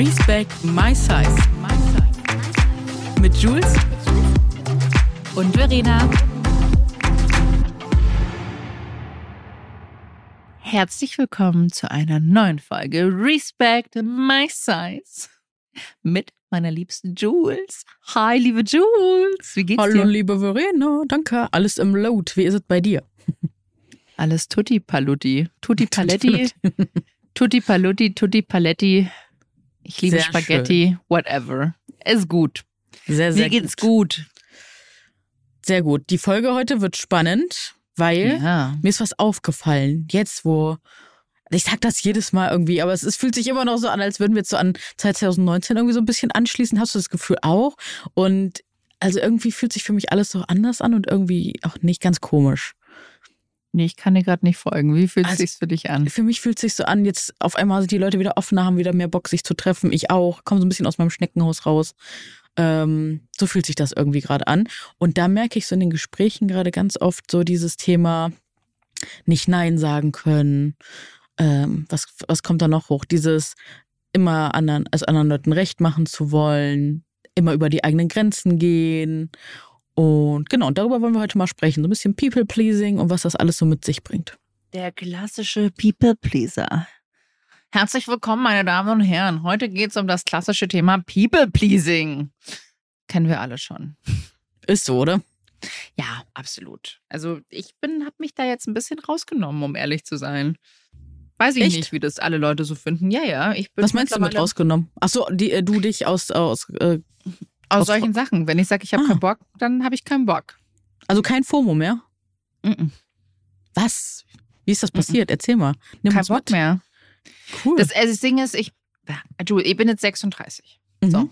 Respect My Size. Mit Jules und Verena. Herzlich willkommen zu einer neuen Folge Respect My Size mit meiner liebsten Jules. Hi, liebe Jules. Wie geht's Hallo, dir? liebe Verena. Danke. Alles im Load. Wie ist es bei dir? Alles Tutti Palutti. Tutti Paletti. Tutti Palutti, Tutti Paletti. Ich liebe Sehr Spaghetti. Whatever. Ist gut. Sehr, sehr Mir geht's gut. gut. Sehr gut. Die Folge heute wird spannend, weil Ja. mir ist was aufgefallen. Jetzt, wo. Ich sag das jedes Mal irgendwie, aber es, es fühlt sich immer noch so an, als würden wir jetzt so an 2019 irgendwie so ein bisschen anschließen. Hast du das Gefühl auch? Und also irgendwie fühlt sich für mich alles so anders an und irgendwie auch nicht ganz komisch. Nee, ich kann dir gerade nicht folgen. Wie fühlt es Also- sich für dich an? Für mich fühlt es sich so an, jetzt auf einmal sind die Leute wieder offener, haben wieder mehr Bock, sich zu treffen. Ich auch, komme so ein bisschen aus meinem Schneckenhaus raus. Ähm, so fühlt sich das irgendwie gerade an. Und da merke ich so in den Gesprächen gerade ganz oft so dieses Thema nicht Nein sagen können. Ähm, was, was kommt da noch hoch? Dieses immer anderen, als anderen Leuten recht machen zu wollen, immer über die eigenen Grenzen gehen. Und genau, und darüber wollen wir heute mal sprechen. So ein bisschen People-Pleasing und was das alles so mit sich bringt. Der klassische People-Pleaser. Herzlich willkommen, meine Damen und Herren. Heute geht es um das klassische Thema People-Pleasing. Kennen wir alle schon. Ist so, oder? Ja, absolut. Also ich bin, habe mich da jetzt ein bisschen rausgenommen, um ehrlich zu sein. Weiß ich Echt? nicht, wie das alle Leute so finden. Ja, ja. Ich bin Was meinst du mit rausgenommen? Ach so, die, äh, du dich aus, aus äh, Aus aus- solchen Sachen. Wenn ich sage, ich habe Ah. keinen Bock, dann habe ich keinen Bock. also kein FOMO mehr? Mhm. Was? Wie ist das passiert? Erzähl mal. Nimm Kein Bock mit. mehr. Cool. Das, also das Ding ist, ich, du, ich bin jetzt 36. mhm. So.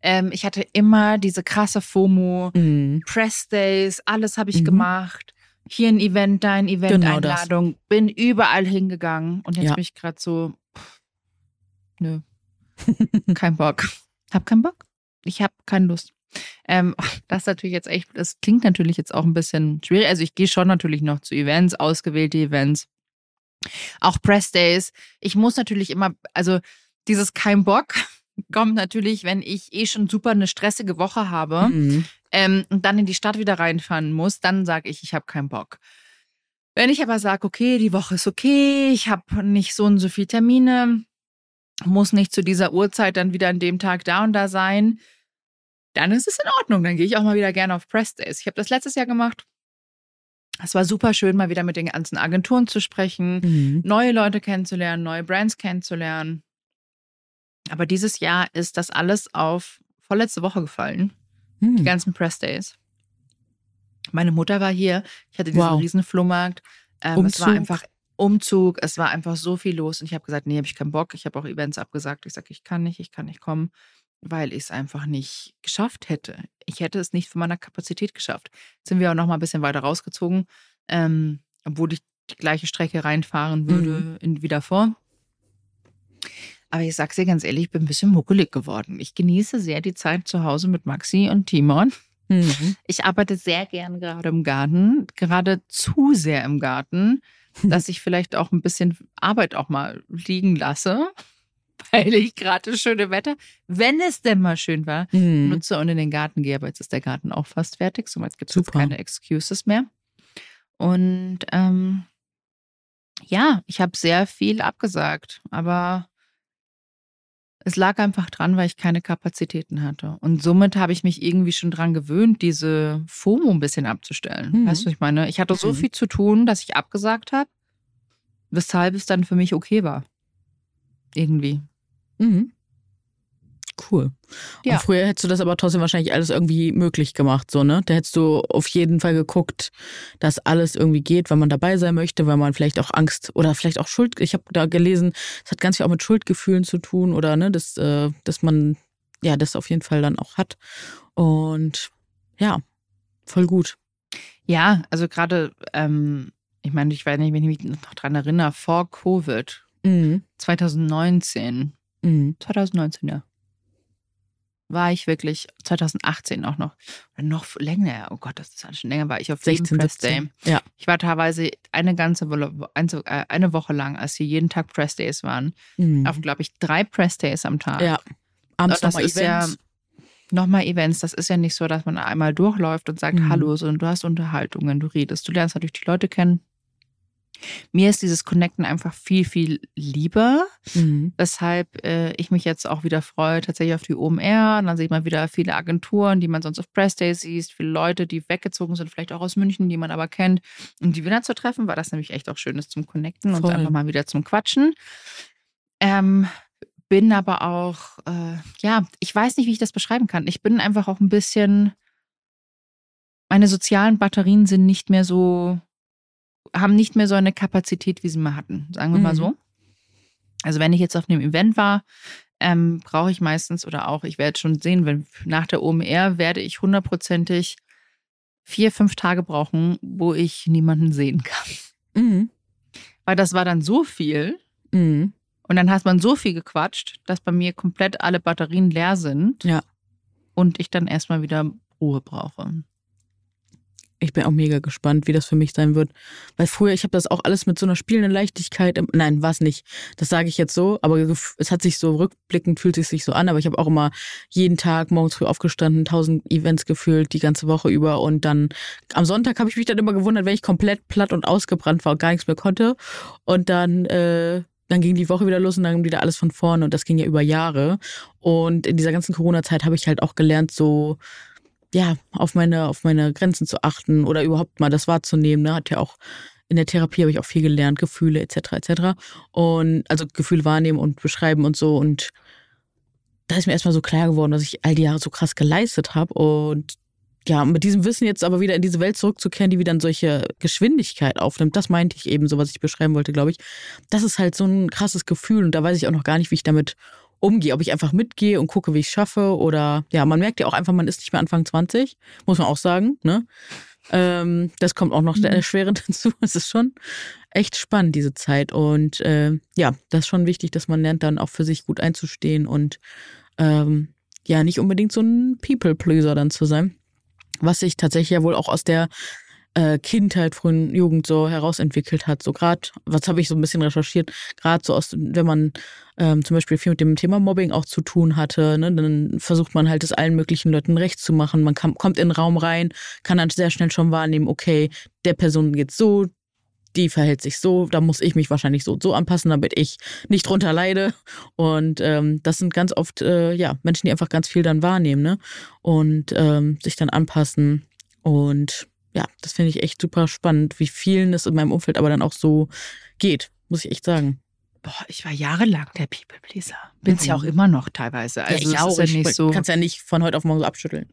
Ähm, ich hatte immer diese krasse FOMO, Mhm. Press Days, alles habe ich Mhm. gemacht. Hier ein Event, da ein Event, Genau das. Einladung. Bin überall hingegangen und jetzt Ja. bin ich gerade so, pff, nö, kein Bock. Hab keinen Bock. Ich habe keine Lust. Ähm, das natürlich jetzt echt, das klingt natürlich jetzt auch ein bisschen schwierig. Also ich gehe schon natürlich noch zu Events, ausgewählte Events. Auch Press Days. Ich muss natürlich immer, also dieses kein Bock kommt natürlich, wenn ich eh schon super eine stressige Woche habe Mhm. ähm, und dann in die Stadt wieder reinfahren muss, dann sage ich, ich habe keinen Bock. Wenn ich aber sage, okay, die Woche ist okay, ich habe nicht so und so viele Termine, muss nicht zu dieser Uhrzeit dann wieder an dem Tag da und da sein, dann ist es in Ordnung. Dann gehe ich auch mal wieder gerne auf Press Days. Ich habe das letztes Jahr gemacht. Es war super schön, mal wieder mit den ganzen Agenturen zu sprechen, Mhm. neue Leute kennenzulernen, neue Brands kennenzulernen. Aber dieses Jahr ist das alles auf vorletzte Woche gefallen die Mhm. ganzen Press Days. Meine Mutter war hier. Ich hatte diesen Wow. riesen Flohmarkt. Ähm, es war einfach Umzug. Es war einfach so viel los. Und ich habe gesagt, nee, habe ich keinen Bock. Ich habe auch Events abgesagt. Ich sage, ich kann nicht, ich kann nicht kommen, weil ich es einfach nicht geschafft hätte. Ich hätte es nicht von meiner Kapazität geschafft. Jetzt sind wir auch noch mal ein bisschen weiter rausgezogen, ähm, obwohl ich die gleiche Strecke reinfahren würde Mhm. in, wie davor. Aber ich sag's dir ganz ehrlich, ich bin ein bisschen muckelig geworden. Ich genieße sehr die Zeit zu Hause mit Maxi und Timon. Mhm. Ich arbeite sehr gern gerade im Garten, gerade zu sehr im Garten, dass ich vielleicht auch ein bisschen Arbeit auch mal liegen lasse, weil ich gerade das schöne Wetter, wenn es denn mal schön war, Mhm. nutze und in den Garten gehe. Aber jetzt ist der Garten auch fast fertig, somit gibt es keine Excuses mehr. Und ähm, ja, ich habe sehr viel abgesagt, aber es lag einfach dran, weil ich keine Kapazitäten hatte. Und somit habe ich mich irgendwie schon dran gewöhnt, diese FOMO ein bisschen abzustellen. Mhm. Weißt du, ich meine? Ich hatte so Mhm. viel zu tun, dass ich abgesagt habe, weshalb es dann für mich okay war. Irgendwie. Mhm. Cool. Ja. Und früher hättest du das aber trotzdem wahrscheinlich alles irgendwie möglich gemacht, so, ne? Da hättest du auf jeden Fall geguckt, dass alles irgendwie geht, wenn man dabei sein möchte, weil man vielleicht auch Angst oder vielleicht auch Schuld, ich habe da gelesen, es hat ganz viel auch mit Schuldgefühlen zu tun oder, ne, dass, äh, dass man, ja, das auf jeden Fall dann auch hat. Und ja, voll gut. Ja, also gerade, ähm, ich meine, ich weiß nicht, wenn ich mich noch dran erinnere, vor Covid, Mhm. 2019, Mhm. 2019, ja. war ich wirklich 2018 auch noch, oder noch länger, oh Gott, das ist alles schon länger, war ich auf 16, Press 17. Day. Ja. Ich war teilweise eine ganze Woche, äh, eine Woche lang, als hier jeden Tag Press Days waren, mhm. auf, glaube ich, drei Press Days am Tag. Ja, abends nochmal Events. Ja, nochmal Events. Das ist ja nicht so, dass man einmal durchläuft und sagt mhm. Hallo, sondern du hast Unterhaltungen, du redest, du lernst natürlich die Leute kennen. Mir ist dieses Connecten einfach viel, viel lieber, mhm. weshalb äh, ich mich jetzt auch wieder freue, tatsächlich auf die OMR. Und dann sieht man wieder viele Agenturen, die man sonst auf Press Day sieht, viele Leute, die weggezogen sind, vielleicht auch aus München, die man aber kennt, um die wieder zu treffen, weil das nämlich echt auch schön ist zum Connecten Voll. und einfach mal wieder zum Quatschen. Ähm, bin aber auch, äh, ja, ich weiß nicht, wie ich das beschreiben kann. Ich bin einfach auch ein bisschen, meine sozialen Batterien sind nicht mehr so haben nicht mehr so eine Kapazität, wie sie mal hatten, sagen wir mhm. mal so. Also wenn ich jetzt auf einem Event war, ähm, brauche ich meistens oder auch, ich werde schon sehen, wenn nach der OMR werde ich hundertprozentig vier, fünf Tage brauchen, wo ich niemanden sehen kann. Mhm. Weil das war dann so viel. Mhm. Und dann hat man so viel gequatscht, dass bei mir komplett alle Batterien leer sind. Ja. Und ich dann erstmal wieder Ruhe brauche ich bin auch mega gespannt, wie das für mich sein wird. Weil früher, ich habe das auch alles mit so einer spielenden Leichtigkeit. Nein, war es nicht. Das sage ich jetzt so, aber es hat sich so rückblickend, fühlt es sich so an. Aber ich habe auch immer jeden Tag morgens früh aufgestanden, tausend Events gefühlt, die ganze Woche über. Und dann am Sonntag habe ich mich dann immer gewundert, wenn ich komplett platt und ausgebrannt war und gar nichts mehr konnte. Und dann, äh, dann ging die Woche wieder los und dann wieder alles von vorne. Und das ging ja über Jahre. Und in dieser ganzen Corona-Zeit habe ich halt auch gelernt, so ja, auf meine, auf meine Grenzen zu achten oder überhaupt mal das wahrzunehmen. Ne? Hat ja auch in der Therapie habe ich auch viel gelernt, Gefühle etc. etc. Und also Gefühle wahrnehmen und beschreiben und so. Und da ist mir erstmal so klar geworden, dass ich all die Jahre so krass geleistet habe. Und ja, mit diesem Wissen jetzt aber wieder in diese Welt zurückzukehren, die wieder dann solche Geschwindigkeit aufnimmt, das meinte ich eben so, was ich beschreiben wollte, glaube ich. Das ist halt so ein krasses Gefühl und da weiß ich auch noch gar nicht, wie ich damit umgehe, ob ich einfach mitgehe und gucke, wie ich es schaffe oder ja, man merkt ja auch einfach, man ist nicht mehr Anfang 20, muss man auch sagen, ne? Ähm, das kommt auch noch mhm. erschwerend hinzu. Es ist schon echt spannend, diese Zeit. Und äh, ja, das ist schon wichtig, dass man lernt, dann auch für sich gut einzustehen und ähm, ja, nicht unbedingt so ein People-Pleaser dann zu sein. Was sich tatsächlich ja wohl auch aus der äh, Kindheit, frühen Jugend so herausentwickelt hat. So gerade, was habe ich so ein bisschen recherchiert, gerade so aus, wenn man ähm, zum Beispiel viel mit dem Thema Mobbing auch zu tun hatte, ne, dann versucht man halt es allen möglichen Leuten recht zu machen. Man kann, kommt in den Raum rein, kann dann sehr schnell schon wahrnehmen, okay, der Person geht's so, die verhält sich so, da muss ich mich wahrscheinlich so so anpassen, damit ich nicht drunter leide. Und ähm, das sind ganz oft äh, ja Menschen, die einfach ganz viel dann wahrnehmen, ne? Und ähm, sich dann anpassen. Und ja, das finde ich echt super spannend, wie vielen es in meinem Umfeld aber dann auch so geht, muss ich echt sagen. Boah, ich war jahrelang der People Pleaser. Bin's mhm. ja auch immer noch teilweise. Also ja, ich auch. Ist ja nicht so, kannst ja nicht von heute auf morgen so abschütteln.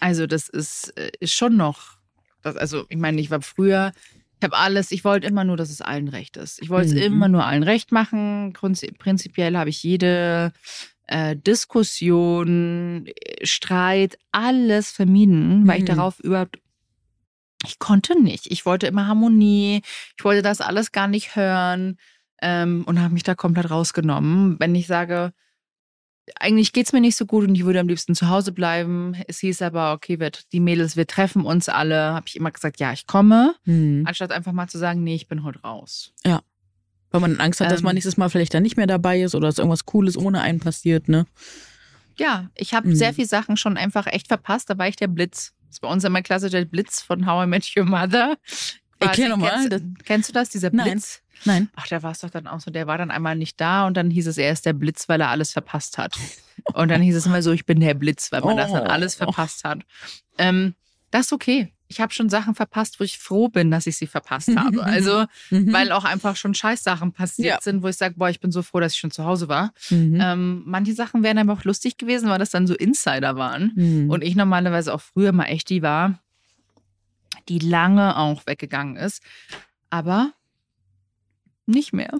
Also das ist, äh, ist schon noch. Das, also ich meine, ich war früher, ich habe alles, ich wollte immer nur, dass es allen recht ist. Ich wollte es mhm. immer nur allen recht machen. Prinzipiell habe ich jede äh, Diskussion, äh, Streit, alles vermieden, weil mhm. ich darauf überhaupt ich konnte nicht. Ich wollte immer Harmonie. Ich wollte das alles gar nicht hören ähm, und habe mich da komplett rausgenommen. Wenn ich sage, eigentlich geht es mir nicht so gut und ich würde am liebsten zu Hause bleiben. Es hieß aber, okay, wir, die Mädels, wir treffen uns alle. Habe ich immer gesagt, ja, ich komme. Mhm. Anstatt einfach mal zu sagen, nee, ich bin heute raus. Ja. Weil man Angst hat, dass man ähm. nächstes Mal vielleicht dann nicht mehr dabei ist oder dass irgendwas Cooles ohne einen passiert, ne? Ja, ich habe mhm. sehr viele Sachen schon einfach echt verpasst. Da war ich der Blitz. Das ist bei uns immer klassisch der Blitz von How I Met Your Mother. Nochmal. Kennst, kennst du das, dieser Blitz? Nein. Nein. Ach, da war es doch dann auch so, der war dann einmal nicht da und dann hieß es, er ist der Blitz, weil er alles verpasst hat. Und dann hieß es immer so, ich bin der Blitz, weil man oh. das dann alles verpasst hat. Ähm, das ist okay ich habe schon Sachen verpasst, wo ich froh bin, dass ich sie verpasst habe. Also, mhm. weil auch einfach schon Scheißsachen passiert ja. sind, wo ich sage, boah, ich bin so froh, dass ich schon zu Hause war. Mhm. Ähm, manche Sachen wären aber auch lustig gewesen, weil das dann so Insider waren. Mhm. Und ich normalerweise auch früher mal echt die war, die lange auch weggegangen ist. Aber nicht mehr.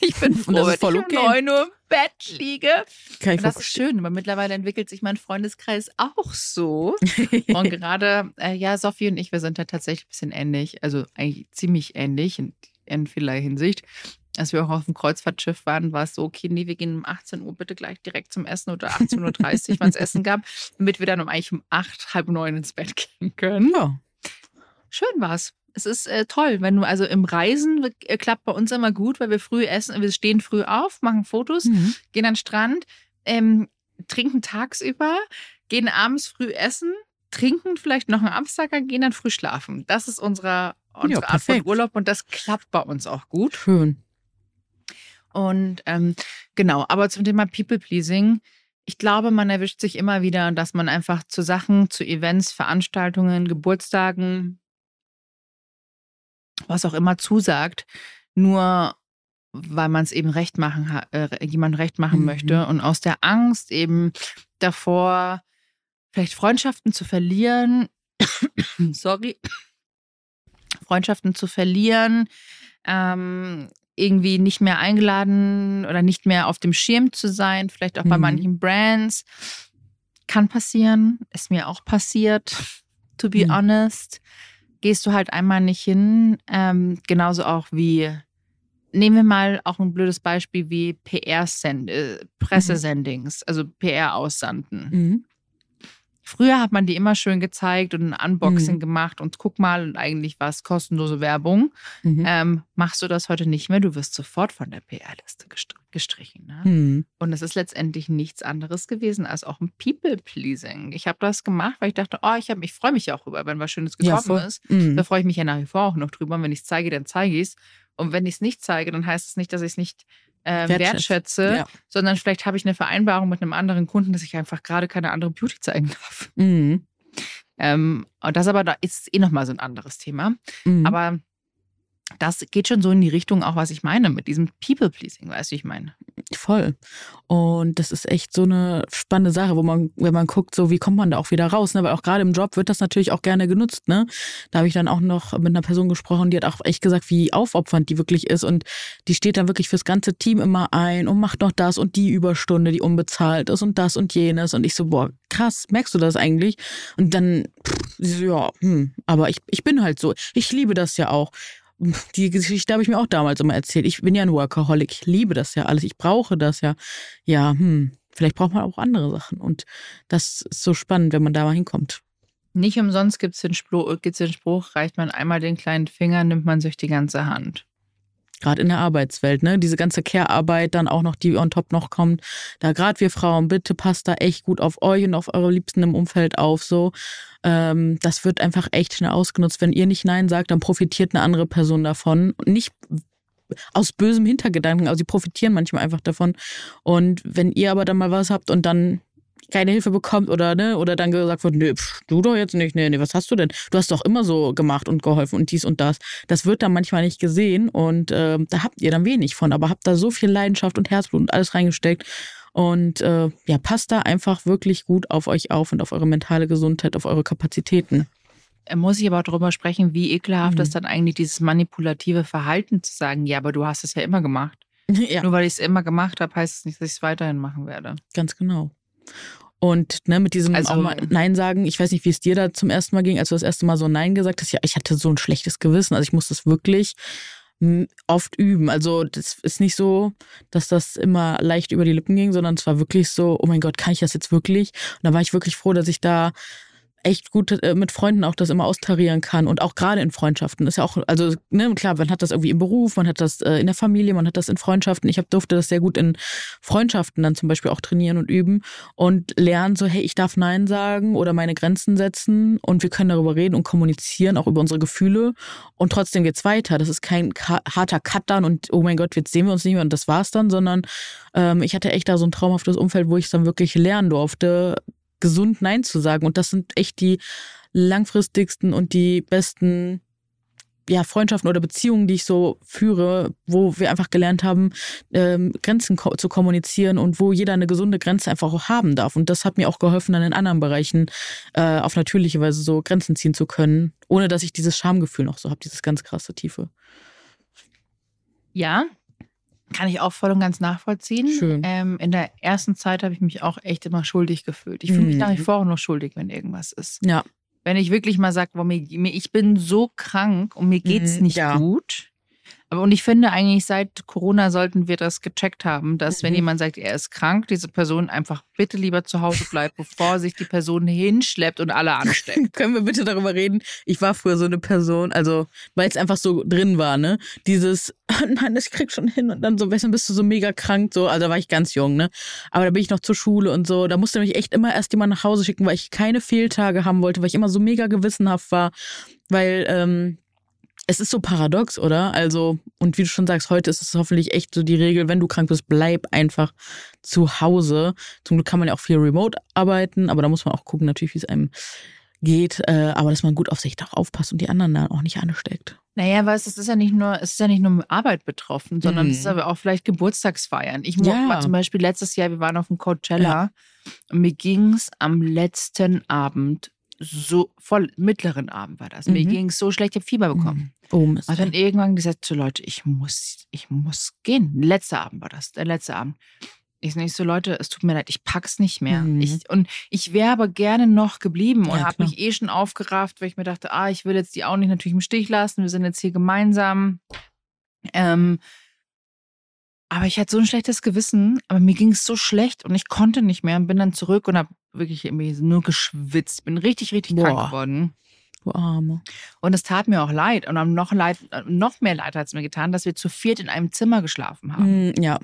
Ich bin froh, wenn ich um okay. 9 Uhr im Bett liege. Kann ich das ist schön, aber mittlerweile entwickelt sich mein Freundeskreis auch so. und gerade, äh, ja, Sophie und ich, wir sind da tatsächlich ein bisschen ähnlich, also eigentlich ziemlich ähnlich in, in vielerlei Hinsicht. als wir auch auf dem Kreuzfahrtschiff waren, war es so, okay, nee, wir gehen um 18 Uhr bitte gleich direkt zum Essen oder 18.30 Uhr, wann es Essen gab, damit wir dann um eigentlich um acht, halb neun ins Bett gehen können. Ja. Schön war's. Es ist äh, toll, wenn du also im Reisen äh, klappt bei uns immer gut, weil wir früh essen, wir stehen früh auf, machen Fotos, Mhm. gehen an den Strand, ähm, trinken tagsüber, gehen abends früh essen, trinken vielleicht noch einen Absacker, gehen dann früh schlafen. Das ist unsere, unsere Art von. Urlaub und das klappt bei uns auch gut. Schön. Und ähm, genau, aber zum Thema People-Pleasing. Ich glaube, man erwischt sich immer wieder, dass man einfach zu Sachen, zu Events, Veranstaltungen, Geburtstagen, was auch immer zusagt, nur weil man es eben recht machen, äh, jemand recht machen Mhm. möchte und aus der Angst eben davor, vielleicht Freundschaften zu verlieren, sorry, Freundschaften zu verlieren, ähm, irgendwie nicht mehr eingeladen oder nicht mehr auf dem Schirm zu sein, vielleicht auch bei Mhm. manchen Brands. Kann passieren, ist mir auch passiert, to be Mhm. honest. Gehst du halt einmal nicht hin, ähm, genauso auch wie, nehmen wir mal auch ein blödes Beispiel wie PR-Send, äh, Pressesendings, also PR-Aussanden. Mhm. Früher hat man die immer schön gezeigt und ein Unboxing Mhm. gemacht und guck mal, und eigentlich war es kostenlose Werbung. Mhm. Ähm, machst du das heute nicht mehr? Du wirst sofort von der PR-Liste gestr gestrichen. Ne? Mhm. Und es ist letztendlich nichts anderes gewesen als auch ein People-Pleasing. Ich habe das gemacht, weil ich dachte, oh, ich, hab- ich freue mich ja auch drüber, wenn was Schönes Ja, gekommen voll. ist. Mhm. Da freue ich mich ja nach wie vor auch noch drüber. Und wenn ich es zeige, dann zeige ich es. Und wenn ich es nicht zeige, dann heißt es nicht, dass ich es nicht äh, wertschätze, Ja. sondern vielleicht habe ich eine Vereinbarung mit einem anderen Kunden, dass ich einfach gerade keine andere Beauty zeigen darf. Mhm. Ähm, und das aber da ist eh nochmal so ein anderes Thema. Mhm. Aber das geht schon so in die Richtung, auch was ich meine mit diesem People-Pleasing, weißt du, ich meine? Voll. Und das ist echt so eine spannende Sache, wo man, wenn man guckt, so wie kommt man da auch wieder raus, ne? Weil auch gerade im Job wird das natürlich auch gerne genutzt, ne? Da habe ich dann auch noch mit einer Person gesprochen, die hat auch echt gesagt, wie aufopfernd die wirklich ist. Und die steht dann wirklich fürs ganze Team immer ein und macht noch das und die Überstunde, die unbezahlt ist und das und jenes. Und ich so, boah, krass, merkst du das eigentlich? Und dann, pff, so, ja, hm, aber ich, ich bin halt so. Ich liebe das ja auch. Die Geschichte habe ich mir auch damals immer erzählt. Ich bin ja ein Workaholic. Ich liebe das ja alles. Ich brauche das ja. Ja, hm, vielleicht braucht man auch andere Sachen. Und das ist so spannend, wenn man da mal hinkommt. Nicht umsonst gibt es den, Spruch- gibt's den Spruch, reicht man einmal den kleinen Finger, nimmt man sich die ganze Hand. Gerade in der Arbeitswelt, ne? Diese ganze Care-Arbeit, dann auch noch, die on top noch kommt. Da gerade wir Frauen, bitte passt da echt gut auf euch und auf eure Liebsten im Umfeld auf. So, ähm, das wird einfach echt schnell ausgenutzt. Wenn ihr nicht Nein sagt, dann profitiert eine andere Person davon. Nicht aus bösem Hintergedanken, aber sie profitieren manchmal einfach davon. Und wenn ihr aber dann mal was habt und dann keine Hilfe bekommt oder ne oder dann gesagt wird, nö, pff, du doch jetzt nicht, nee, nee, was hast du denn? Du hast doch immer so gemacht und geholfen und dies und das. Das wird dann manchmal nicht gesehen und äh, da habt ihr dann wenig von, aber habt da so viel Leidenschaft und Herzblut und alles reingesteckt und äh, ja, passt da einfach wirklich gut auf euch auf und auf eure mentale Gesundheit, auf eure Kapazitäten. Äh, Muss ich aber auch darüber sprechen, wie ekelhaft Mhm. ist dann eigentlich dieses manipulative Verhalten zu sagen, ja, aber du hast es ja immer gemacht. ja, Nur weil ich es immer gemacht habe, heißt es nicht, dass ich es weiterhin machen werde. ganz genau. Und ne, mit diesem Also- auch mal Nein sagen, ich weiß nicht, wie es dir da zum ersten Mal ging, als du das erste Mal so Nein gesagt hast. Ja, ich hatte so ein schlechtes Gewissen. Also ich muss das wirklich oft üben. Also das ist nicht so, dass das immer leicht über die Lippen ging, sondern es war wirklich so, oh mein Gott, kann ich das jetzt wirklich? Und da war ich wirklich froh, dass ich da echt gut äh, mit Freunden auch das immer austarieren kann und auch gerade in Freundschaften. Ist ja auch also ne klar man hat das irgendwie im Beruf man hat das äh, in der Familie man hat das in Freundschaften. Ich hab, durfte das sehr gut in Freundschaften dann zum Beispiel auch trainieren und üben und lernen so hey ich darf nein sagen oder meine Grenzen setzen und wir können darüber reden und kommunizieren auch über unsere Gefühle. Und trotzdem geht's weiter. Das ist kein harter Cut dann und oh mein Gott jetzt sehen wir uns nicht mehr und das war's dann sondern ähm, ich hatte echt da so ein traumhaftes Umfeld wo ich dann wirklich lernen durfte gesund Nein zu sagen. Und das sind echt die langfristigsten und die besten ja, Freundschaften oder Beziehungen, die ich so führe, wo wir einfach gelernt haben, ähm, Grenzen ko zu kommunizieren und wo jeder eine gesunde Grenze einfach auch haben darf. Und das hat mir auch geholfen, dann in anderen Bereichen äh, auf natürliche Weise so Grenzen ziehen zu können, ohne dass ich dieses Schamgefühl noch so habe, dieses ganz krasse Tiefe. Ja, kann ich auch voll und ganz nachvollziehen. Schön. Ähm, in der ersten Zeit habe ich mich auch echt immer schuldig gefühlt. Ich fühle mich Mhm. nach wie vor auch noch schuldig, wenn irgendwas ist. Ja. Wenn ich wirklich mal sage, boah, mir, mir, ich bin so krank und mir geht's Mhm, nicht ja. gut, Aber und ich finde eigentlich, seit Corona sollten wir das gecheckt haben, dass wenn Mhm. jemand sagt, er ist krank, diese Person einfach bitte lieber zu Hause bleibt, bevor sich die Person hinschleppt und alle ansteckt. Können wir bitte darüber reden? Ich war früher so eine Person, also weil es einfach so drin war, ne? Dieses, nein, das krieg schon hin und dann so, weißt du, bist du so mega krank, so, also da war ich ganz jung, ne? Aber da bin ich noch zur Schule und so, da musste mich echt immer erst jemand nach Hause schicken, weil ich keine Fehltage haben wollte, weil ich immer so mega gewissenhaft war, weil ähm, es ist so paradox, oder? Also, und wie du schon sagst, heute ist es hoffentlich echt so die Regel, wenn du krank bist, bleib einfach zu Hause. Zum Glück kann man ja auch viel remote arbeiten, aber da muss man auch gucken, natürlich, wie es einem geht, äh, aber dass man gut auf sich doch aufpasst und die anderen dann auch nicht ansteckt. Naja, du, es ist ja nicht nur, es ist ja nicht nur Arbeit betroffen, sondern Mhm. es ist aber auch vielleicht Geburtstagsfeiern. Ich mo- Ja. war zum Beispiel letztes Jahr, wir waren auf dem Coachella und mir ging's am letzten Abend so, voll mittleren Abend war das. Mir Mhm. ging's so schlecht, ich habe Fieber bekommen. Oh, Mist. Und dann irgendwann gesagt so Leute, ich muss, ich muss gehen. Letzter Abend war das, der letzte Abend. Ich nicht so Leute, es tut mir leid, ich pack's nicht mehr. Mhm. Ich, und ich wäre aber gerne noch geblieben und Ja, habe mich eh schon aufgerafft, weil ich mir dachte, ah, ich will jetzt die auch nicht natürlich im Stich lassen. Wir sind jetzt hier gemeinsam. Ähm, aber ich hatte so ein schlechtes Gewissen, aber mir ging es so schlecht und ich konnte nicht mehr und bin dann zurück und habe wirklich irgendwie nur geschwitzt. Bin richtig, richtig krank Boah. geworden. du Arme. Und es tat mir auch leid. Und noch, leid, noch mehr leid hat es mir getan, dass wir zu viert in einem Zimmer geschlafen haben. Mm, ja.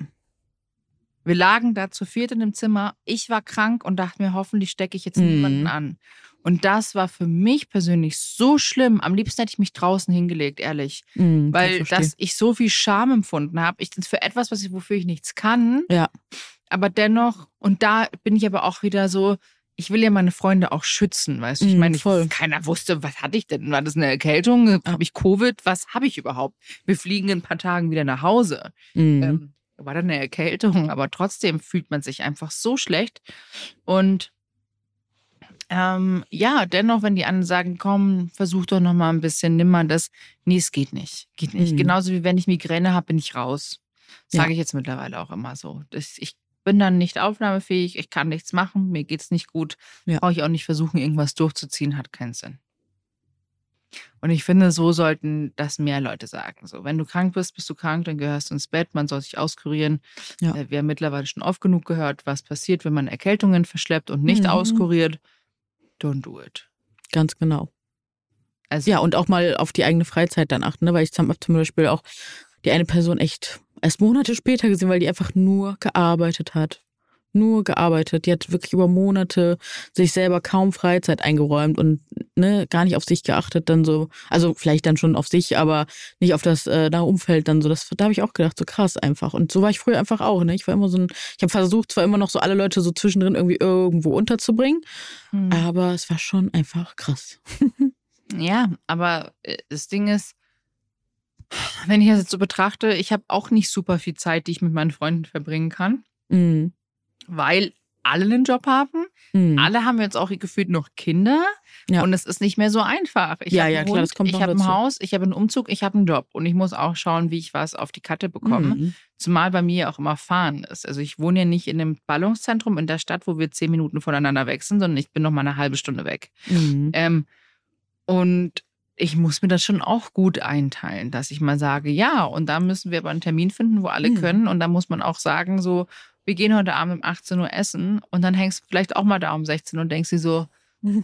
Wir lagen da zu viert in dem Zimmer. Ich war krank und dachte mir, hoffentlich stecke ich jetzt Mhm. niemanden an. Und das war für mich persönlich so schlimm. Am liebsten hätte ich mich draußen hingelegt, ehrlich. Mm, Weil dass ich so viel Scham empfunden habe. Ich für etwas, was ich, wofür ich nichts kann. Ja. Aber dennoch, und da bin ich aber auch wieder so, ich will ja meine Freunde auch schützen, weißt du? Ich Mhm, meine, ich, keiner wusste, was hatte ich denn? War das eine Erkältung? Habe ich Covid? Was habe ich überhaupt? Wir fliegen in ein paar Tagen wieder nach Hause. Mm. Ähm, war dann eine Erkältung, aber trotzdem fühlt man sich einfach so schlecht. Und ähm, ja, dennoch, wenn die anderen sagen, komm, versuch doch noch mal ein bisschen, nimm mal das. Nee, es geht nicht. Geht nicht. Mhm. Genauso wie wenn ich Migräne habe, bin ich raus. Sage Ja. ich jetzt mittlerweile auch immer so. Das, ich bin dann nicht aufnahmefähig, ich kann nichts machen, mir geht's nicht gut. Ja. Brauche ich auch nicht versuchen, irgendwas durchzuziehen, hat keinen Sinn. Und ich finde, so sollten das mehr Leute sagen. So, wenn du krank bist, bist du krank, dann gehörst du ins Bett, man soll sich auskurieren. Ja. Äh, Wir haben mittlerweile schon oft genug gehört, was passiert, wenn man Erkältungen verschleppt und nicht Mhm. auskuriert. Don't do it. Ganz genau. Also, Ja, und auch mal auf die eigene Freizeit dann achten, ne? weil ich habe zum Beispiel auch die eine Person echt erst Monate später gesehen, weil die einfach nur gearbeitet hat. Nur gearbeitet. Die hat wirklich über Monate sich selber kaum Freizeit eingeräumt und ne, gar nicht auf sich geachtet, dann so, also vielleicht dann schon auf sich, aber nicht auf das äh, nahe Umfeld dann so. Das, da habe ich auch gedacht, so krass einfach. Und so war ich früher einfach auch, ne? Ich war immer so ein, ich habe versucht, zwar immer noch so alle Leute so zwischendrin irgendwie irgendwo unterzubringen, hm. aber es war schon einfach krass. Ja, aber äh, das Ding ist, wenn ich das jetzt so betrachte, ich habe auch nicht super viel Zeit, die ich mit meinen Freunden verbringen kann, Mhm. weil alle einen Job haben. Mhm. Alle haben jetzt auch gefühlt noch Kinder Ja. und es ist nicht mehr so einfach. Ich Ja, ja, einen klar, Hund, das kommt ich habe ein. Haus, ich habe einen Umzug, ich habe einen Job und ich muss auch schauen, wie ich was auf die Kette bekomme. Mhm. Zumal bei mir auch immer Fahren ist. Also ich wohne ja nicht in einem Ballungszentrum in der Stadt, wo wir zehn Minuten voneinander weg sind, sondern ich bin noch mal eine halbe Stunde weg. Mhm. Ähm, und ich muss mir das schon auch gut einteilen, dass ich mal sage, ja, und da müssen wir aber einen Termin finden, wo alle Mhm. können. Und da muss man auch sagen, so, wir gehen heute Abend um 18 Uhr essen und dann hängst du vielleicht auch mal da um 16 Uhr und denkst dir so,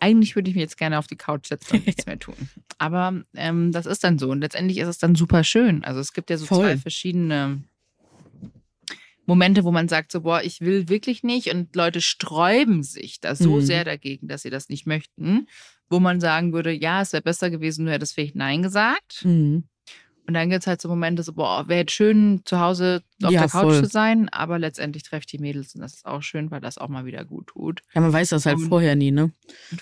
eigentlich würde ich mich jetzt gerne auf die Couch setzen und nichts mehr tun. Aber ähm, das ist dann so. Und letztendlich ist es dann super schön. Also es gibt ja so Voll. zwei verschiedene Momente, wo man sagt so, boah, ich will wirklich nicht. Und Leute sträuben sich da so Mhm. sehr dagegen, dass sie das nicht möchten. Wo man sagen würde, ja, es wäre besser gewesen, du hättest vielleicht Nein gesagt. Mhm. Und dann gibt es halt so Momente so, boah, wäre jetzt schön, zu Hause auf Ja, der Couch voll. zu sein. Aber letztendlich treffe ich die Mädels und das ist auch schön, weil das auch mal wieder gut tut. Ja, man weiß das halt Und- vorher nie, ne?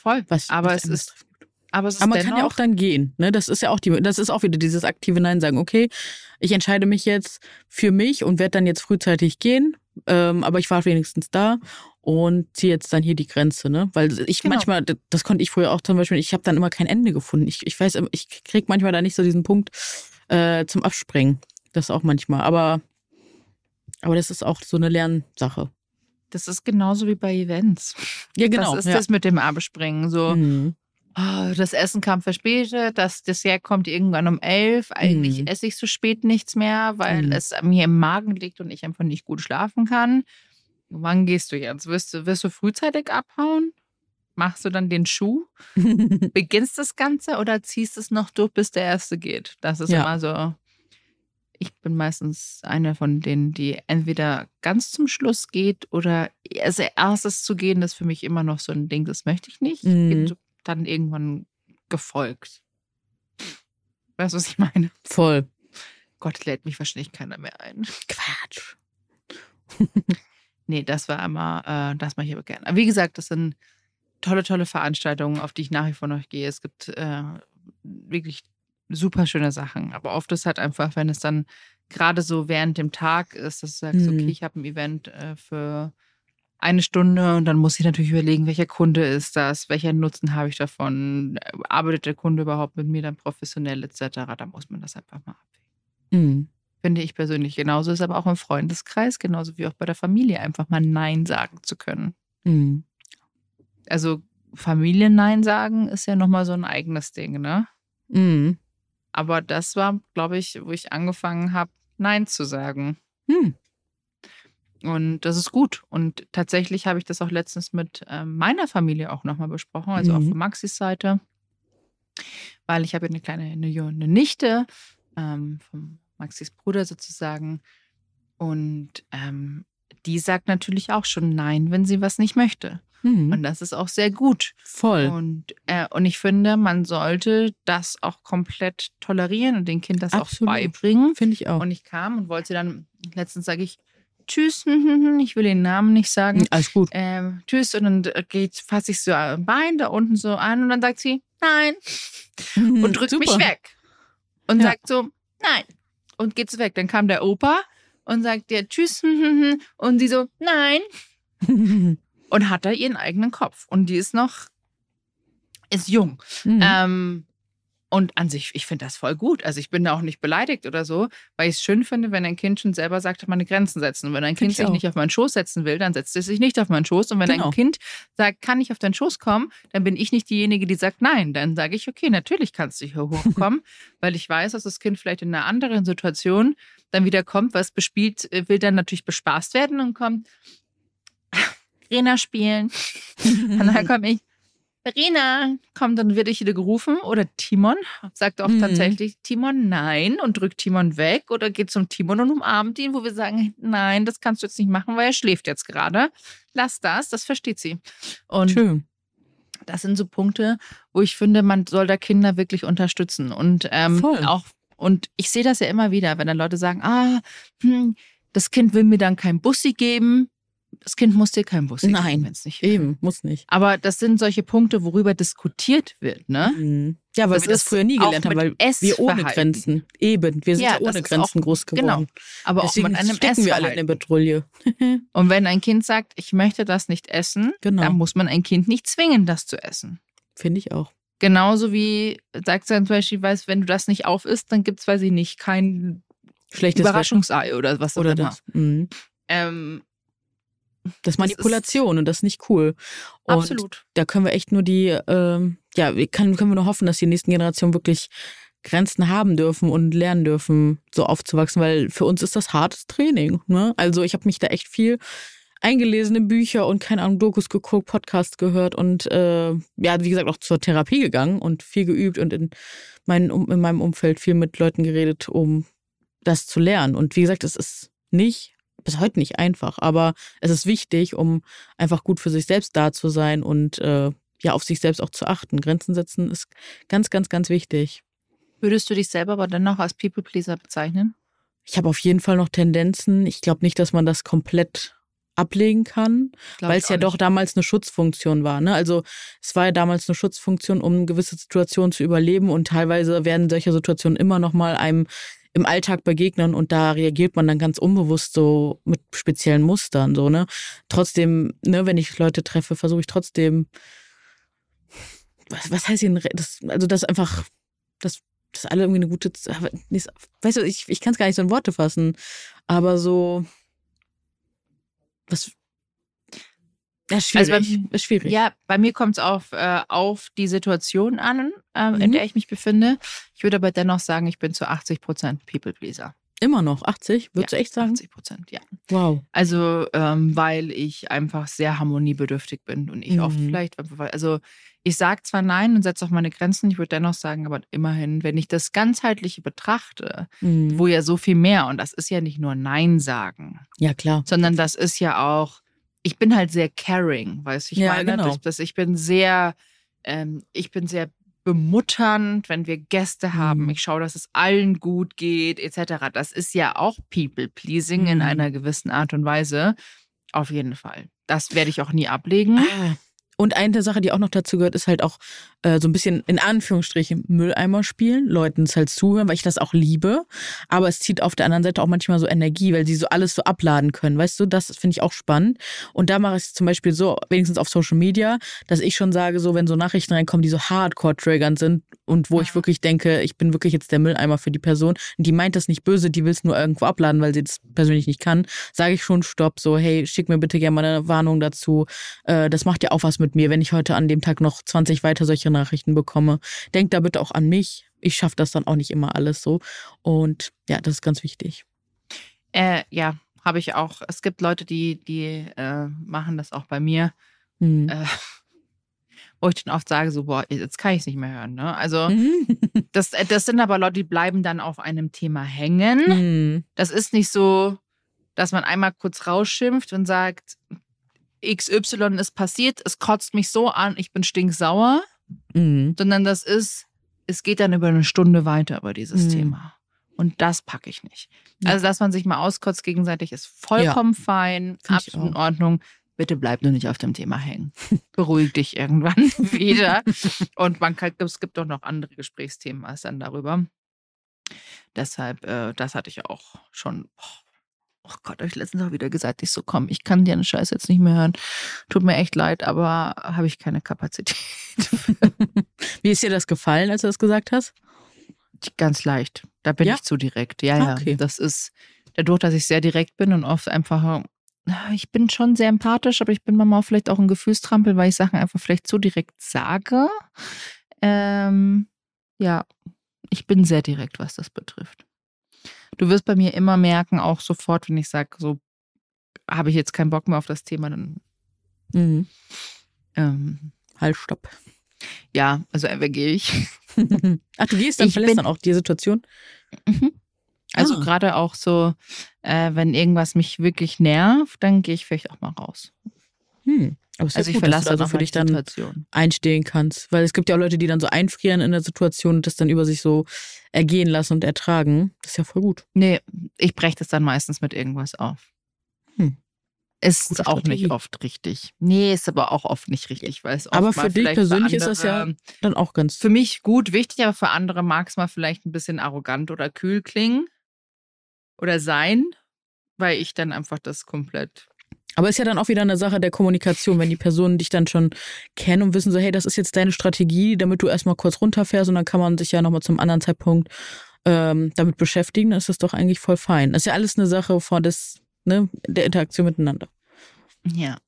Voll. Was, aber was es ist. Aber es ist Aber man kann ja auch dann gehen, ne? Das ist ja auch die, das ist auch wieder dieses aktive Nein sagen. Okay, ich entscheide mich jetzt für mich und werde dann jetzt frühzeitig gehen. Ähm, aber ich war wenigstens da und ziehe jetzt dann hier die Grenze, ne? Weil ich Genau. manchmal, das konnte ich früher auch zum Beispiel, ich habe dann immer kein Ende gefunden. Ich, ich weiß, ich krieg manchmal da nicht so diesen Punkt äh, zum Abspringen. Das auch manchmal. Aber, aber das ist auch so eine Lernsache. Das ist genauso wie bei Events. Ja, genau. Das ist ja. das mit dem Abspringen. So, Mhm. Oh, das Essen kam verspätet, das Dessert kommt irgendwann um elf. Eigentlich Mhm. esse ich so spät nichts mehr, weil Mhm. es mir im Magen liegt und ich einfach nicht gut schlafen kann. Wann gehst du jetzt? Wirst du, wirst du frühzeitig abhauen? Machst du dann den Schuh? Beginnst das Ganze oder ziehst es noch durch, bis der erste geht? Das ist Ja. immer so. Ich bin meistens eine von denen, die entweder ganz zum Schluss geht oder als erstes zu gehen, das ist für mich immer noch so ein Ding, das möchte ich nicht. Ich Mhm. so dann irgendwann gefolgt. Weißt du, was ich meine? Voll. Gott lädt mich wahrscheinlich keiner mehr ein. Quatsch. Nee, das war immer, äh, das mache ich aber gerne. Aber wie gesagt, das sind tolle, tolle Veranstaltungen, auf die ich nach wie vor noch gehe. Es gibt äh, wirklich super schöne Sachen. Aber oft ist halt einfach, wenn es dann gerade so während dem Tag ist, dass du sagst, Mhm. okay, ich habe ein Event äh, für eine Stunde und dann muss ich natürlich überlegen, welcher Kunde ist das, welcher Nutzen habe ich davon, arbeitet der Kunde überhaupt mit mir dann professionell etc. Da muss man das einfach mal abwägen. Mhm. Finde ich persönlich. Genauso ist aber auch im Freundeskreis, genauso wie auch bei der Familie, einfach mal Nein sagen zu können. Mhm. Also Familie Nein sagen ist ja nochmal so ein eigenes Ding, ne? Mhm. Aber das war, glaube ich, wo ich angefangen habe, Nein zu sagen. Mhm. Und das ist gut. Und tatsächlich habe ich das auch letztens mit ähm, meiner Familie auch nochmal besprochen, also auch Mhm. von Maxis Seite. Weil ich habe ja eine kleine eine, eine Nichte ähm, von Maxis Bruder sozusagen. Und ähm, die sagt natürlich auch schon Nein, wenn sie was nicht möchte. Mhm. Und das ist auch sehr gut. Voll. Und, äh, und ich finde, man sollte das auch komplett tolerieren und dem Kind das Absolut. auch beibringen. Finde ich auch. Und ich kam und wollte dann, letztens sage ich, tschüss, ich will den Namen nicht sagen. Alles gut. Ähm, tschüss, und dann geht, fasse ich so ein Bein da unten so an und dann sagt sie, nein, und drückt mich weg. Und Ja. sagt so, nein, und geht so weg. Dann kam der Opa und sagt dir tschüss, und sie so, nein, und hat da ihren eigenen Kopf. Und die ist noch, ist jung. Mhm. Ähm, und an sich, ich finde das voll gut. Also ich bin da auch nicht beleidigt oder so, weil ich es schön finde, wenn ein Kind schon selber sagt, meine Grenzen setzen. Und wenn ein Kind ich sich auch. nicht auf meinen Schoß setzen will, dann setzt es sich nicht auf meinen Schoß. Und wenn Genau. ein Kind sagt, kann ich auf deinen Schoß kommen, dann bin ich nicht diejenige, die sagt nein. Dann sage ich, okay, natürlich kannst du hier hochkommen, weil ich weiß, dass das Kind vielleicht in einer anderen Situation dann wieder kommt, was bespielt, äh, will dann natürlich bespaßt werden und kommt, Rena spielen. Und dann komme ich, Verena, komm, dann wird ich wieder gerufen. Oder Timon sagt auch Mhm. tatsächlich Timon nein und drückt Timon weg oder geht zum Timon und umarmt ihn, wo wir sagen, nein, das kannst du jetzt nicht machen, weil er schläft jetzt gerade. Lass das, das versteht sie. Und Schön. das sind so Punkte, wo ich finde, man soll da Kinder wirklich unterstützen. Und ähm, auch, und ich sehe das ja immer wieder, wenn dann Leute sagen, ah, hm, das Kind will mir dann kein Bussi geben. Das Kind muss dir kein Bussi Nein, wenn es nicht Eben, muss nicht. aber das sind solche Punkte, worüber diskutiert wird, ne? Mhm. Ja, weil Das wir das früher nie gelernt haben, weil wir ohne. Grenzen. Eben, wir sind Ja, ja, ohne Grenzen auch- groß geworden. genau. Aber Deswegen auch mit einem stecken wir alle in der Petrouille. Und wenn ein Kind sagt, ich möchte das nicht essen, Genau. dann muss man ein Kind nicht zwingen, das zu essen. Finde ich auch. Genauso wie, sagt dann zum Beispiel, weiß, wenn du das nicht auf isst, dann gibt's, weiß ich nicht, kein Schlechtes Überraschungsei oder was auch oder immer. das. Mhm. Ähm, Das ist Manipulation und das ist nicht cool. Und absolut. da können wir echt nur die, ähm, ja, kann, können wir nur hoffen, dass die nächsten Generationen wirklich Grenzen haben dürfen und lernen dürfen, so aufzuwachsen, weil für uns ist das hartes Training. Ne? Also ich habe mich da echt viel eingelesen in Bücher und keine Ahnung, Dokus geguckt, Podcasts gehört und äh, ja, wie gesagt, auch zur Therapie gegangen und viel geübt und in, mein, um, in meinem Umfeld viel mit Leuten geredet, um das zu lernen. Und wie gesagt, es ist nicht, bis heute nicht einfach, aber es ist wichtig, um einfach gut für sich selbst da zu sein und äh, ja, auf sich selbst auch zu achten. Grenzen setzen ist ganz, ganz, ganz wichtig. Würdest du dich selber aber dennoch als People-Pleaser bezeichnen? Ich habe auf jeden Fall noch Tendenzen. Ich glaube nicht, dass man das komplett ablegen kann, weil es ja auch doch nicht. damals eine Schutzfunktion war. Ne? Also es war ja damals eine Schutzfunktion, um gewisse Situationen zu überleben und teilweise werden solche Situationen immer noch mal einem im Alltag begegnen und da reagiert man dann ganz unbewusst so mit speziellen Mustern so ne. Trotzdem, ne, wenn ich Leute treffe, versuche ich trotzdem was, was heißt hier, das, also das einfach, das, das alle irgendwie eine gute, weißt du, ich, ich kann es gar nicht so in Worte fassen, aber so, was, Ja, ist schwierig. Also bei- schwierig. Ja, bei mir kommt es auf, äh, auf die Situation an, in Mhm. der ich mich befinde. Ich würde aber dennoch sagen, ich bin zu 80 Prozent People-Pleaser. Immer noch 80, würdest Ja, du echt sagen? 80 Prozent, ja. Wow. Also, ähm, weil ich einfach sehr harmoniebedürftig bin und ich oft Mhm. vielleicht, also ich sage zwar nein und setze auch meine Grenzen, ich würde dennoch sagen, aber immerhin, wenn ich das ganzheitliche betrachte, Mhm. wo ja so viel mehr, und das ist ja nicht nur Nein sagen, Ja, klar. sondern das ist ja auch, ich bin halt sehr caring, weißt du, ich Ja, meine, genau. das, das, ich bin sehr, ähm, ich bin sehr bemutternd, wenn wir Gäste haben. Mhm. Ich schaue, dass es allen gut geht, etc. Das ist ja auch People-Pleasing in Mhm. einer gewissen Art und Weise. Auf jeden Fall. Das werde ich auch nie ablegen. Ah. Und eine Sache, die auch noch dazu gehört, ist halt auch äh, so ein bisschen in Anführungsstrichen Mülleimer spielen, Leuten es halt zuhören, weil ich das auch liebe. Aber es zieht auf der anderen Seite auch manchmal so Energie, weil sie so alles so abladen können. Weißt du, das finde ich auch spannend. Und da mache ich es zum Beispiel so, wenigstens auf Social Media, dass ich schon sage, so wenn so Nachrichten reinkommen, die so hardcore-triggernd sind und wo ich Ja. wirklich denke, ich bin wirklich jetzt der Mülleimer für die Person und die meint das nicht böse, die will es nur irgendwo abladen, weil sie das persönlich nicht kann, sage ich schon Stopp, so hey, schick mir bitte gerne mal eine Warnung dazu. Äh, das macht ja auch was mit mir, wenn ich heute an dem Tag noch 20 weiter solche Nachrichten bekomme. Denkt da bitte auch an mich. Ich schaffe das dann auch nicht immer alles so. Und ja, das ist ganz wichtig. Äh, ja, habe ich auch. Es gibt Leute, die, die äh, machen das auch bei mir. Hm. Äh, wo ich dann oft sage, so, boah, jetzt kann ich es nicht mehr hören. Ne? Also, Mhm. das, äh, das sind aber Leute, die bleiben dann auf einem Thema hängen. Hm. Das ist nicht so, dass man einmal kurz rausschimpft und sagt, XY ist passiert, es kotzt mich so an, ich bin stinksauer, Hm. sondern das ist, es geht dann über eine Stunde weiter über dieses Mhm. Thema. Und das packe ich nicht. Ja. Also, dass man sich mal auskotzt gegenseitig, ist vollkommen fein, Find absolut in. Ordnung. Bitte bleib nur nicht auf dem Thema hängen. Beruhig dich irgendwann wieder. Und man kann, es gibt doch noch andere Gesprächsthemen als dann darüber. Deshalb, äh, das hatte ich auch schon. Oh Gott, habe ich letztens auch wieder gesagt, ich so, komm, ich kann dir einen Scheiß jetzt nicht mehr hören. Tut mir echt leid, aber habe ich keine Kapazität. Wie ist dir das gefallen, als du das gesagt hast? Ganz leicht. Da bin Ja? ich zu direkt. Ja, ja. okay. Das ist dadurch, dass ich sehr direkt bin und oft einfach, ich bin schon sehr empathisch, aber ich bin manchmal auch vielleicht auch ein Gefühlstrampel, weil ich Sachen einfach vielleicht zu direkt sage. Ähm, ja, ich bin sehr direkt, was das betrifft. Du wirst bei mir immer merken, auch sofort, wenn ich sage, so habe ich jetzt keinen Bock mehr auf das Thema, dann Mhm. ähm, Halt, stopp. ja, also entweder gehe ich. Ach, du gehst dann, Ich verlässt dann auch die Situation? Mhm. Also Ah. gerade auch so, äh, wenn irgendwas mich wirklich nervt, dann gehe ich vielleicht auch mal raus. Hm. Aber Also ja ich gut, dass verlasse du da so dann für dich dann Situation. einstehen kannst. Weil es gibt ja auch Leute, die dann so einfrieren in der Situation und das dann über sich so ergehen lassen und ertragen. Das ist ja voll gut. Nee, ich breche das dann meistens mit irgendwas auf. Hm. Ist Gute auch Strategie. nicht oft richtig. Nee, ist aber auch oft nicht richtig, weil es oft Aber für dich persönlich ist das andere- Dann auch ganz. für mich gut, wichtig, aber für andere mag es mal vielleicht ein bisschen arrogant oder kühl klingen oder sein, weil ich dann einfach das komplett Aber ist ja dann auch wieder eine Sache der Kommunikation, wenn die Personen dich dann schon kennen und wissen so, hey, das ist jetzt deine Strategie, damit du erstmal kurz runterfährst und dann kann man sich ja nochmal zum anderen Zeitpunkt ähm, damit beschäftigen, dann ist das doch eigentlich voll fein. Das ist ja alles eine Sache von des, ne, der Interaktion miteinander. Ja.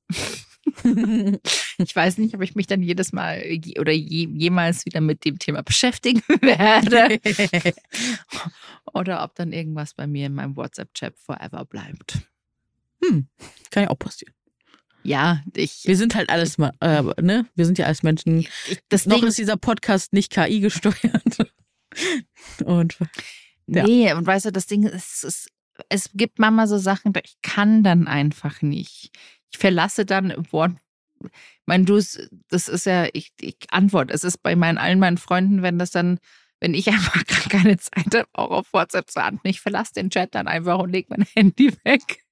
Ich weiß nicht, ob ich mich dann jedes Mal oder je, jemals wieder mit dem Thema beschäftigen werde oder ob dann irgendwas bei mir in meinem WhatsApp-Chat forever bleibt. Hm, kann ja auch passieren. Ja, ich. Wir sind halt alles mal, äh, ne? Wir sind ja als Menschen. ich das Noch Ding, ist dieser Podcast nicht KI gesteuert. Und ja. Nee, und weißt du, das Ding ist, es, es gibt manchmal so Sachen, ich kann dann einfach nicht. Ich verlasse dann Wort. Ich meine, du, das ist ja, ich, ich antworte. Es ist bei meinen allen meinen Freunden, wenn das dann, wenn ich einfach gar keine Zeit habe, auch auf WhatsApp zu antworten, ich verlasse den Chat dann einfach und lege mein Handy weg.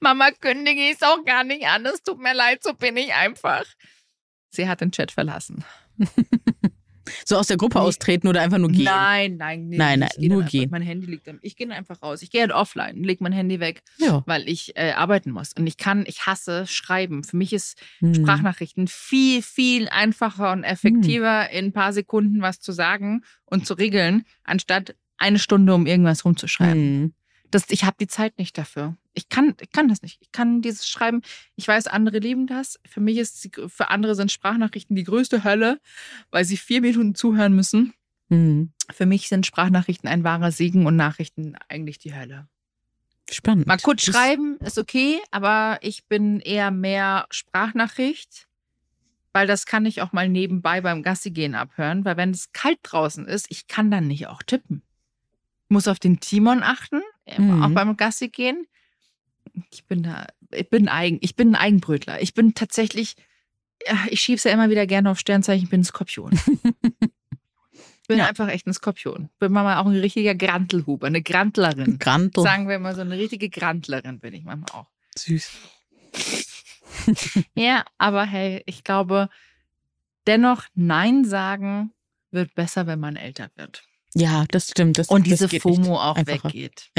Mama kündige ich es auch gar nicht an. Es tut mir leid, so bin ich einfach. Sie hat den Chat verlassen. so aus der Gruppe Nee. austreten oder einfach nur gehen. Nein, nein, nee, Nein, nein, nur einfach- gehen. Mein Handy liegt ich gehe einfach raus. Ich gehe halt offline, leg mein Handy weg, Ja. weil ich äh, arbeiten muss. Und ich kann, ich hasse Schreiben. Für mich ist Hm. Sprachnachrichten viel, viel einfacher und effektiver, in ein paar Sekunden was zu sagen und zu regeln, anstatt eine Stunde um irgendwas rumzuschreiben. Hm. Das, ich habe die Zeit nicht dafür. Ich kann, ich kann das nicht. Ich kann dieses Schreiben. Ich weiß, andere lieben das. Für mich ist, für andere sind Sprachnachrichten die größte Hölle, weil sie vier Minuten zuhören müssen. Mhm. Für mich sind Sprachnachrichten ein wahrer Segen und Nachrichten eigentlich die Hölle. Spannend. Mal kurz Das- schreiben ist okay, aber ich bin eher mehr Sprachnachricht, weil das kann ich auch mal nebenbei beim Gassi gehen abhören, weil wenn es kalt draußen ist, ich kann dann nicht auch tippen. Muss auf den Timon achten, Mhm. auch beim Gassi gehen. Ich bin da, ich bin eigen, ich bin ein Eigenbrötler. Ich bin tatsächlich, ich schieb's ja immer wieder gerne auf Sternzeichen, ich bin ein Skorpion. Ich bin Ja. einfach echt ein Skorpion. Bin manchmal auch ein richtiger Grantelhuber, eine Grantlerin. Grantl. Sagen wir mal so eine richtige Grantlerin bin ich manchmal auch. Süß. Ja, aber hey, ich glaube, dennoch Nein sagen wird besser, wenn man älter wird. Ja, das stimmt. Das, Und das diese geht FOMO auch einfacher. weggeht.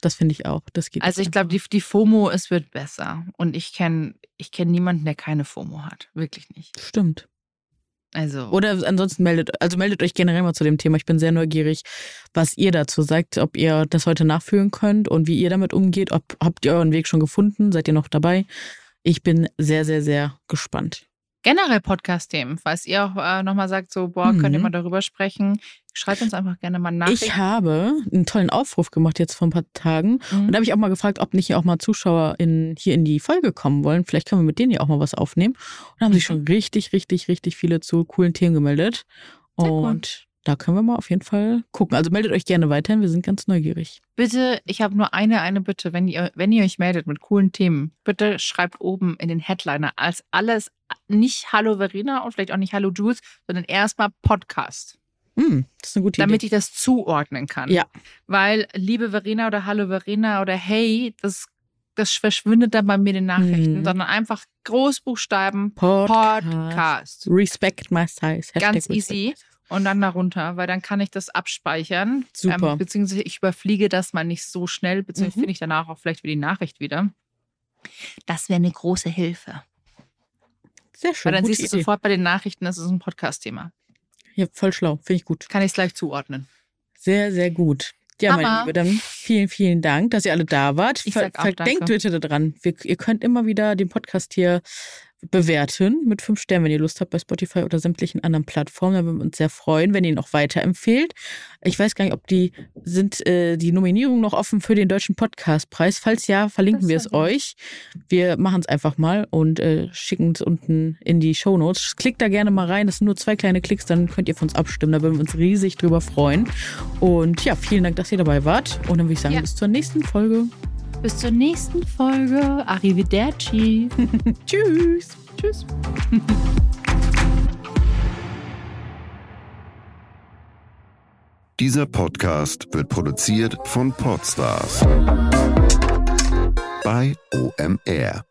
Das finde ich auch. Das geht Also ich glaube, die, die FOMO, es wird besser. Und ich kenne ich kenn niemanden, der keine FOMO hat. Wirklich nicht. Stimmt. Also, Oder ansonsten meldet, also meldet euch generell mal zu dem Thema. Ich bin sehr neugierig, was ihr dazu sagt, ob ihr das heute nachfühlen könnt und wie ihr damit umgeht. Ob, habt ihr euren Weg schon gefunden? Seid ihr noch dabei? Ich bin sehr, sehr, sehr gespannt. Generell Podcast-Themen, falls ihr auch äh, nochmal sagt, so, boah, könnt ihr Mhm. mal darüber sprechen, schreibt uns einfach gerne mal nach. Ich habe einen tollen Aufruf gemacht jetzt vor ein paar Tagen. Mhm. Und da habe ich auch mal gefragt, ob nicht auch mal Zuschauer in, hier in die Folge kommen wollen. Vielleicht können wir mit denen ja auch mal was aufnehmen. Und da haben sich Mhm. schon richtig, richtig, richtig viele zu coolen Themen gemeldet. Sehr. Und da können wir mal auf jeden Fall gucken. Also meldet euch gerne weiterhin, wir sind ganz neugierig. Bitte, ich habe nur eine, eine Bitte, wenn ihr, wenn ihr euch meldet mit coolen Themen, bitte schreibt oben in den Headliner als alles nicht Hallo Verena und vielleicht auch nicht Hallo Jules, sondern erstmal Podcast, Hm, das ist eine gute damit Idee. ich das zuordnen kann. Ja. Weil liebe Verena oder Hallo Verena oder Hey, das, das verschwindet dann bei mir in den Nachrichten, Mhm. sondern einfach Großbuchstaben Podcast. Podcast. Respect my size. Hashtag Ganz respect easy. size. Und dann darunter, weil dann kann ich das abspeichern. Super. Ähm, beziehungsweise ich überfliege das mal nicht so schnell, beziehungsweise Mhm. finde ich danach auch vielleicht wieder die Nachricht wieder. Das wäre eine große Hilfe. Sehr schön. Weil dann siehst du Idee. sofort bei den Nachrichten, das ist ein Podcast-Thema. Ja, voll schlau. Finde ich gut. Kann ich es gleich zuordnen. Sehr, sehr gut. Ja, meine Hammer. Liebe, dann vielen, vielen Dank, dass ihr alle da wart. Ich Ver sag auch danke. bitte daran. Wir, ihr könnt immer wieder den Podcast hier bewerten mit fünf Sternen, wenn ihr Lust habt, bei Spotify oder sämtlichen anderen Plattformen. Da würden wir uns sehr freuen, wenn ihr ihn auch weiterempfehlt. Ich weiß gar nicht, ob die sind äh, die Nominierungen noch offen für den Deutschen Podcastpreis. Falls ja, verlinken Das wir es euch. Wir machen es einfach mal und äh, schicken es unten in die Shownotes. Klickt da gerne mal rein. Das sind nur zwei kleine Klicks, dann könnt ihr für uns abstimmen. Da würden wir uns riesig drüber freuen. Und ja, vielen Dank, dass ihr dabei wart. Und dann würde ich sagen, Ja. bis zur nächsten Folge. Bis zur nächsten Folge. Arrivederci. Tschüss. Tschüss. Dieser Podcast wird produziert von Podstars bei OMR.